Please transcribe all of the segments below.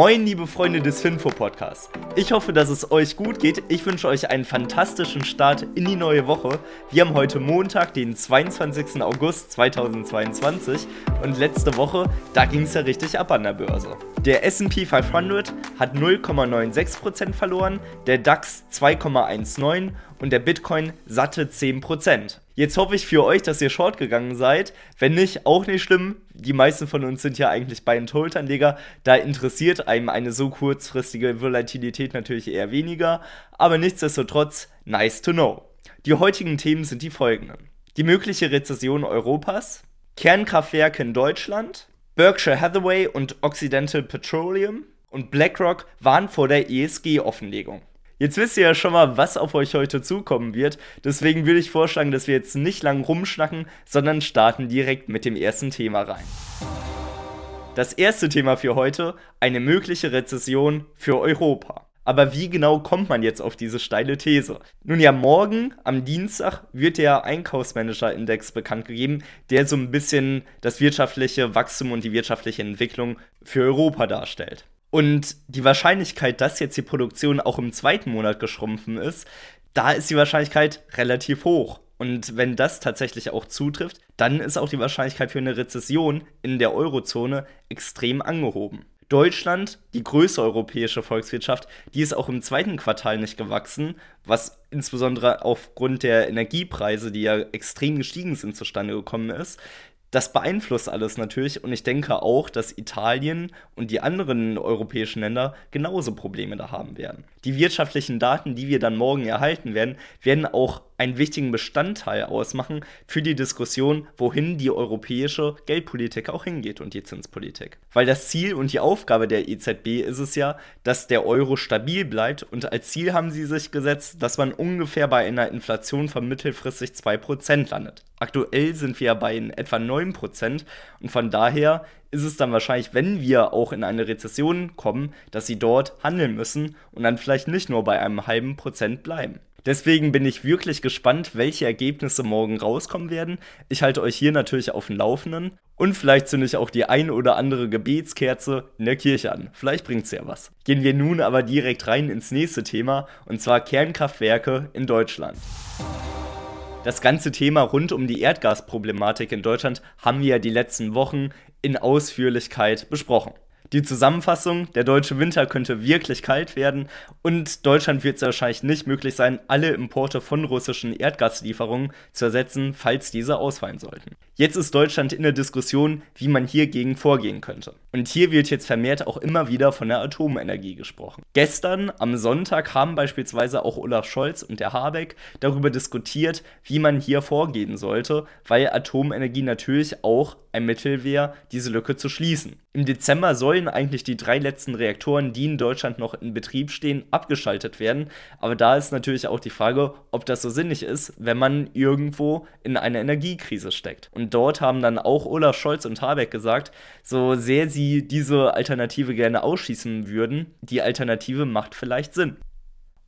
Moin, liebe Freunde des Finfo Podcasts. Ich hoffe, dass es euch gut geht. Ich wünsche euch einen fantastischen Start in die neue Woche. Wir haben heute Montag, den 22. August 2022 und letzte Woche, da ging es ja richtig ab an der Börse. Der SP 500 hat 0,96% verloren, der DAX 2,19% und der Bitcoin satte 10%. Jetzt hoffe ich für euch, dass ihr short gegangen seid. Wenn nicht, auch nicht schlimm. Die meisten von uns sind ja eigentlich bei and hold anleger Da interessiert einem eine so kurzfristige Volatilität natürlich eher weniger. Aber nichtsdestotrotz, nice to know. Die heutigen Themen sind die folgenden. Die mögliche Rezession Europas, Kernkraftwerke in Deutschland, Berkshire Hathaway und Occidental Petroleum und BlackRock waren vor der ESG-Offenlegung. Jetzt wisst ihr ja schon mal, was auf euch heute zukommen wird. Deswegen würde ich vorschlagen, dass wir jetzt nicht lang rumschnacken, sondern starten direkt mit dem ersten Thema rein. Das erste Thema für heute, eine mögliche Rezession für Europa. Aber wie genau kommt man jetzt auf diese steile These? Nun ja, morgen am Dienstag wird der Einkaufsmanager-Index bekannt gegeben, der so ein bisschen das wirtschaftliche Wachstum und die wirtschaftliche Entwicklung für Europa darstellt. Und die Wahrscheinlichkeit, dass jetzt die Produktion auch im zweiten Monat geschrumpfen ist, da ist die Wahrscheinlichkeit relativ hoch. Und wenn das tatsächlich auch zutrifft, dann ist auch die Wahrscheinlichkeit für eine Rezession in der Eurozone extrem angehoben. Deutschland, die größte europäische Volkswirtschaft, die ist auch im zweiten Quartal nicht gewachsen, was insbesondere aufgrund der Energiepreise, die ja extrem gestiegen sind, zustande gekommen ist das beeinflusst alles natürlich und ich denke auch, dass Italien und die anderen europäischen Länder genauso Probleme da haben werden. Die wirtschaftlichen Daten, die wir dann morgen erhalten werden, werden auch einen wichtigen Bestandteil ausmachen für die Diskussion, wohin die europäische Geldpolitik auch hingeht und die Zinspolitik. Weil das Ziel und die Aufgabe der EZB ist es ja, dass der Euro stabil bleibt und als Ziel haben sie sich gesetzt, dass man ungefähr bei einer Inflation von mittelfristig 2% landet. Aktuell sind wir bei etwa 9% und von daher ist es dann wahrscheinlich, wenn wir auch in eine Rezession kommen, dass sie dort handeln müssen und dann vielleicht nicht nur bei einem halben Prozent bleiben. Deswegen bin ich wirklich gespannt, welche Ergebnisse morgen rauskommen werden. Ich halte euch hier natürlich auf dem Laufenden und vielleicht zünde ich auch die ein oder andere Gebetskerze in der Kirche an. Vielleicht bringt es ja was. Gehen wir nun aber direkt rein ins nächste Thema und zwar Kernkraftwerke in Deutschland. Das ganze Thema rund um die Erdgasproblematik in Deutschland haben wir ja die letzten Wochen in Ausführlichkeit besprochen. Die Zusammenfassung, der deutsche Winter könnte wirklich kalt werden und Deutschland wird es wahrscheinlich nicht möglich sein, alle Importe von russischen Erdgaslieferungen zu ersetzen, falls diese ausfallen sollten. Jetzt ist Deutschland in der Diskussion, wie man hiergegen vorgehen könnte. Und hier wird jetzt vermehrt auch immer wieder von der Atomenergie gesprochen. Gestern am Sonntag haben beispielsweise auch Olaf Scholz und der Habeck darüber diskutiert, wie man hier vorgehen sollte, weil Atomenergie natürlich auch ein Mittel wäre, diese Lücke zu schließen. Im Dezember sollen eigentlich die drei letzten Reaktoren, die in Deutschland noch in Betrieb stehen, abgeschaltet werden. Aber da ist natürlich auch die Frage, ob das so sinnig ist, wenn man irgendwo in einer Energiekrise steckt. Und dort haben dann auch Olaf Scholz und Habeck gesagt, so sehr sie diese Alternative gerne ausschließen würden, die Alternative macht vielleicht Sinn.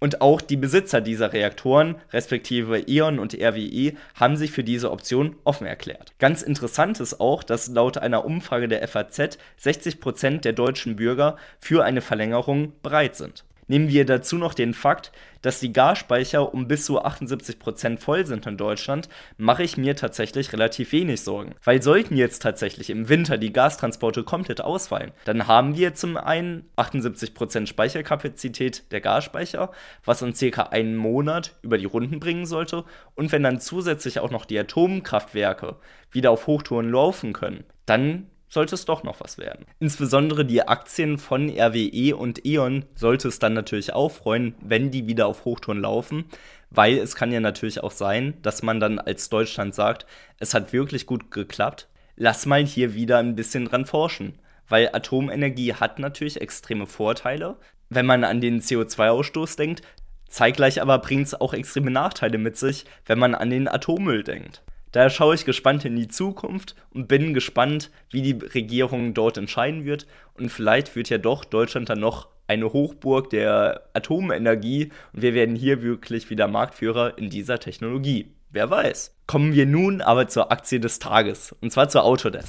Und auch die Besitzer dieser Reaktoren, respektive E.ON und RWE, haben sich für diese Option offen erklärt. Ganz interessant ist auch, dass laut einer Umfrage der FAZ 60% der deutschen Bürger für eine Verlängerung bereit sind. Nehmen wir dazu noch den Fakt, dass die Gasspeicher um bis zu 78% voll sind in Deutschland, mache ich mir tatsächlich relativ wenig Sorgen. Weil sollten jetzt tatsächlich im Winter die Gastransporte komplett ausfallen, dann haben wir zum einen 78% Speicherkapazität der Gasspeicher, was uns circa einen Monat über die Runden bringen sollte. Und wenn dann zusätzlich auch noch die Atomkraftwerke wieder auf Hochtouren laufen können, dann sollte es doch noch was werden. Insbesondere die Aktien von RWE und E.ON sollte es dann natürlich auch freuen, wenn die wieder auf Hochtouren laufen, weil es kann ja natürlich auch sein, dass man dann als Deutschland sagt, es hat wirklich gut geklappt, lass mal hier wieder ein bisschen dran forschen. Weil Atomenergie hat natürlich extreme Vorteile, wenn man an den CO2-Ausstoß denkt, zeitgleich aber bringt es auch extreme Nachteile mit sich, wenn man an den Atommüll denkt. Daher schaue ich gespannt in die Zukunft und bin gespannt, wie die Regierung dort entscheiden wird. Und vielleicht wird ja doch Deutschland dann noch eine Hochburg der Atomenergie und wir werden hier wirklich wieder Marktführer in dieser Technologie. Wer weiß. Kommen wir nun aber zur Aktie des Tages und zwar zur Autodesk.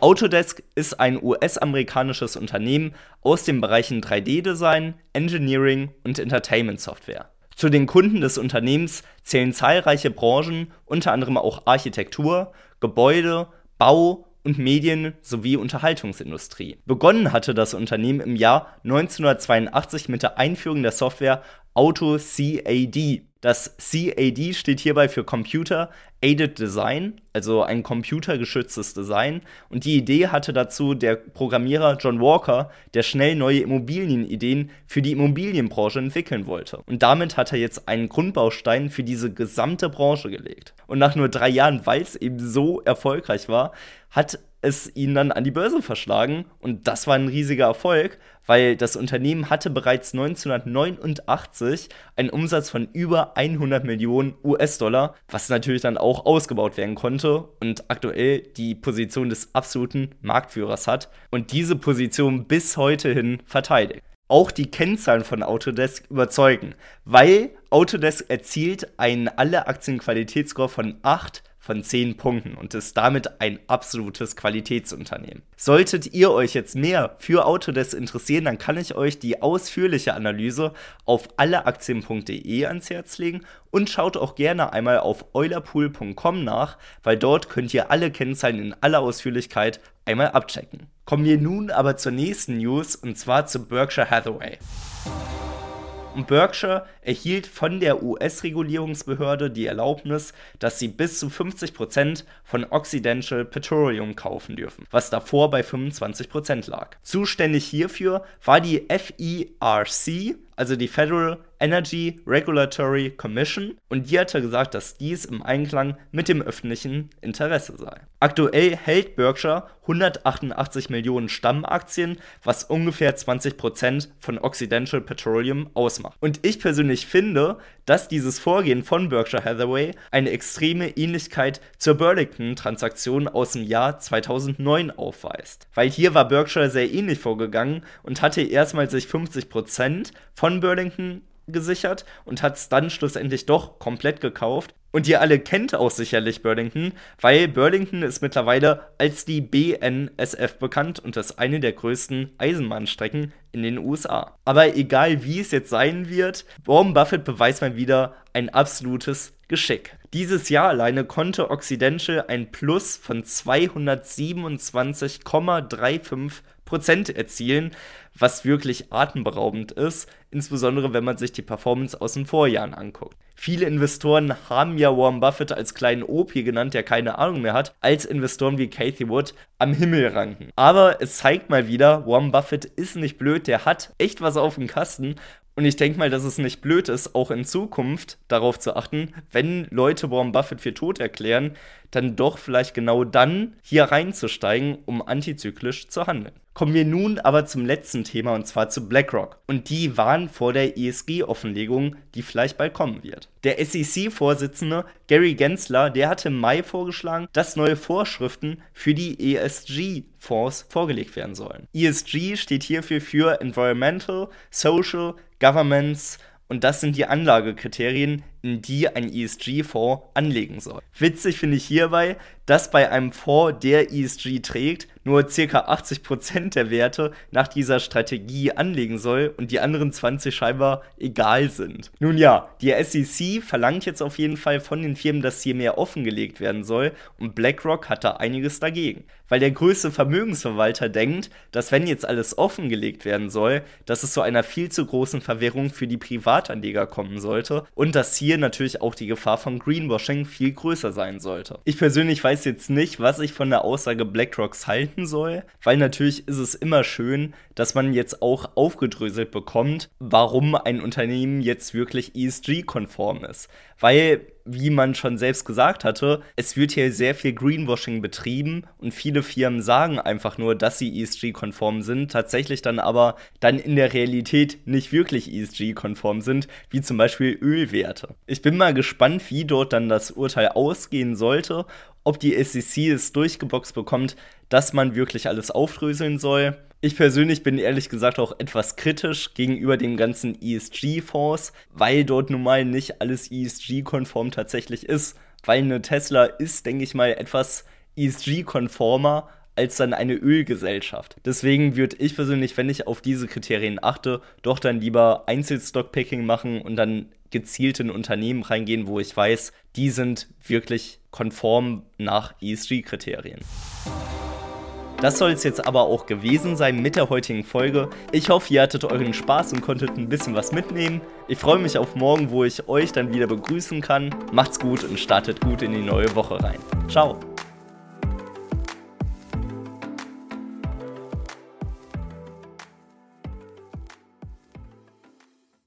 Autodesk ist ein US-amerikanisches Unternehmen aus den Bereichen 3D-Design, Engineering und Entertainment-Software. Zu den Kunden des Unternehmens zählen zahlreiche Branchen, unter anderem auch Architektur, Gebäude, Bau und Medien- sowie Unterhaltungsindustrie. Begonnen hatte das Unternehmen im Jahr 1982 mit der Einführung der Software AutoCAD. Das CAD steht hierbei für Computer Aided Design, also ein computergeschütztes Design. Und die Idee hatte dazu der Programmierer John Walker, der schnell neue Immobilienideen für die Immobilienbranche entwickeln wollte. Und damit hat er jetzt einen Grundbaustein für diese gesamte Branche gelegt. Und nach nur drei Jahren, weil es eben so erfolgreich war, hat es ihn dann an die Börse verschlagen und das war ein riesiger Erfolg, weil das Unternehmen hatte bereits 1989 einen Umsatz von über 100 Millionen US-Dollar, was natürlich dann auch ausgebaut werden konnte und aktuell die Position des absoluten Marktführers hat und diese Position bis heute hin verteidigt. Auch die Kennzahlen von Autodesk überzeugen, weil Autodesk erzielt einen alle Aktien-Qualitätsscore von 8 von 10 Punkten und ist damit ein absolutes Qualitätsunternehmen. Solltet ihr euch jetzt mehr für Autodesk interessieren, dann kann ich euch die ausführliche Analyse auf alleaktien.de ans Herz legen und schaut auch gerne einmal auf eulerpool.com nach, weil dort könnt ihr alle Kennzahlen in aller Ausführlichkeit einmal abchecken. Kommen wir nun aber zur nächsten News und zwar zu Berkshire Hathaway und Berkshire erhielt von der US-Regulierungsbehörde die Erlaubnis, dass sie bis zu 50% von Occidental Petroleum kaufen dürfen, was davor bei 25% lag. Zuständig hierfür war die FERC, also die Federal Energy Regulatory Commission, und die hatte gesagt, dass dies im Einklang mit dem öffentlichen Interesse sei. Aktuell hält Berkshire 188 Millionen Stammaktien, was ungefähr 20% von Occidental Petroleum ausmacht. Und ich persönlich finde, dass dieses Vorgehen von Berkshire Hathaway eine extreme Ähnlichkeit zur Burlington-Transaktion aus dem Jahr 2009 aufweist. Weil hier war Berkshire sehr ähnlich vorgegangen und hatte erstmal sich 50% von Burlington gesichert und hat es dann schlussendlich doch komplett gekauft. Und ihr alle kennt auch sicherlich Burlington, weil Burlington ist mittlerweile als die BNSF bekannt und ist eine der größten Eisenbahnstrecken in den USA. Aber egal wie es jetzt sein wird, Warren Buffett beweist mal wieder ein absolutes Geschick. Dieses Jahr alleine konnte Occidental ein Plus von 227,35 Prozent erzielen, was wirklich atemberaubend ist, insbesondere wenn man sich die Performance aus den Vorjahren anguckt. Viele Investoren haben ja Warren Buffett als kleinen OP genannt, der keine Ahnung mehr hat, als Investoren wie Cathy Wood am Himmel ranken. Aber es zeigt mal wieder, Warren Buffett ist nicht blöd, der hat echt was auf dem Kasten und ich denke mal, dass es nicht blöd ist, auch in Zukunft darauf zu achten, wenn Leute Warren Buffett für tot erklären, dann doch vielleicht genau dann hier reinzusteigen, um antizyklisch zu handeln. Kommen wir nun aber zum letzten Thema und zwar zu BlackRock. Und die waren vor der ESG-Offenlegung, die vielleicht bald kommen wird. Der SEC-Vorsitzende Gary Gensler, der hatte im Mai vorgeschlagen, dass neue Vorschriften für die ESG-Fonds vorgelegt werden sollen. ESG steht hierfür für Environmental, Social, Governance und das sind die Anlagekriterien, in die ein ESG-Fonds anlegen soll. Witzig finde ich hierbei, dass bei einem Fonds, der ESG trägt, nur ca. 80% der Werte nach dieser Strategie anlegen soll und die anderen 20 scheinbar egal sind. Nun ja, die SEC verlangt jetzt auf jeden Fall von den Firmen, dass hier mehr offengelegt werden soll und BlackRock hat da einiges dagegen. Weil der größte Vermögensverwalter denkt, dass wenn jetzt alles offengelegt werden soll, dass es zu einer viel zu großen Verwirrung für die Privatanleger kommen sollte und dass hier natürlich auch die Gefahr von Greenwashing viel größer sein sollte. Ich persönlich weiß jetzt nicht, was ich von der Aussage BlackRocks halten soll, weil natürlich ist es immer schön, dass man jetzt auch aufgedröselt bekommt, warum ein Unternehmen jetzt wirklich ESG-konform ist. Weil wie man schon selbst gesagt hatte, es wird hier sehr viel Greenwashing betrieben und viele Firmen sagen einfach nur, dass sie ESG-konform sind, tatsächlich dann aber dann in der Realität nicht wirklich ESG-konform sind, wie zum Beispiel Ölwerte. Ich bin mal gespannt, wie dort dann das Urteil ausgehen sollte, ob die SEC es durchgeboxt bekommt, dass man wirklich alles aufdröseln soll ich persönlich bin ehrlich gesagt auch etwas kritisch gegenüber den ganzen ESG-Fonds, weil dort nun mal nicht alles ESG-konform tatsächlich ist. Weil eine Tesla ist, denke ich mal, etwas ESG-konformer als dann eine Ölgesellschaft. Deswegen würde ich persönlich, wenn ich auf diese Kriterien achte, doch dann lieber Einzelstockpicking machen und dann gezielt in Unternehmen reingehen, wo ich weiß, die sind wirklich konform nach ESG-Kriterien. Das soll es jetzt aber auch gewesen sein mit der heutigen Folge. Ich hoffe, ihr hattet euren Spaß und konntet ein bisschen was mitnehmen. Ich freue mich auf morgen, wo ich euch dann wieder begrüßen kann. Macht's gut und startet gut in die neue Woche rein. Ciao.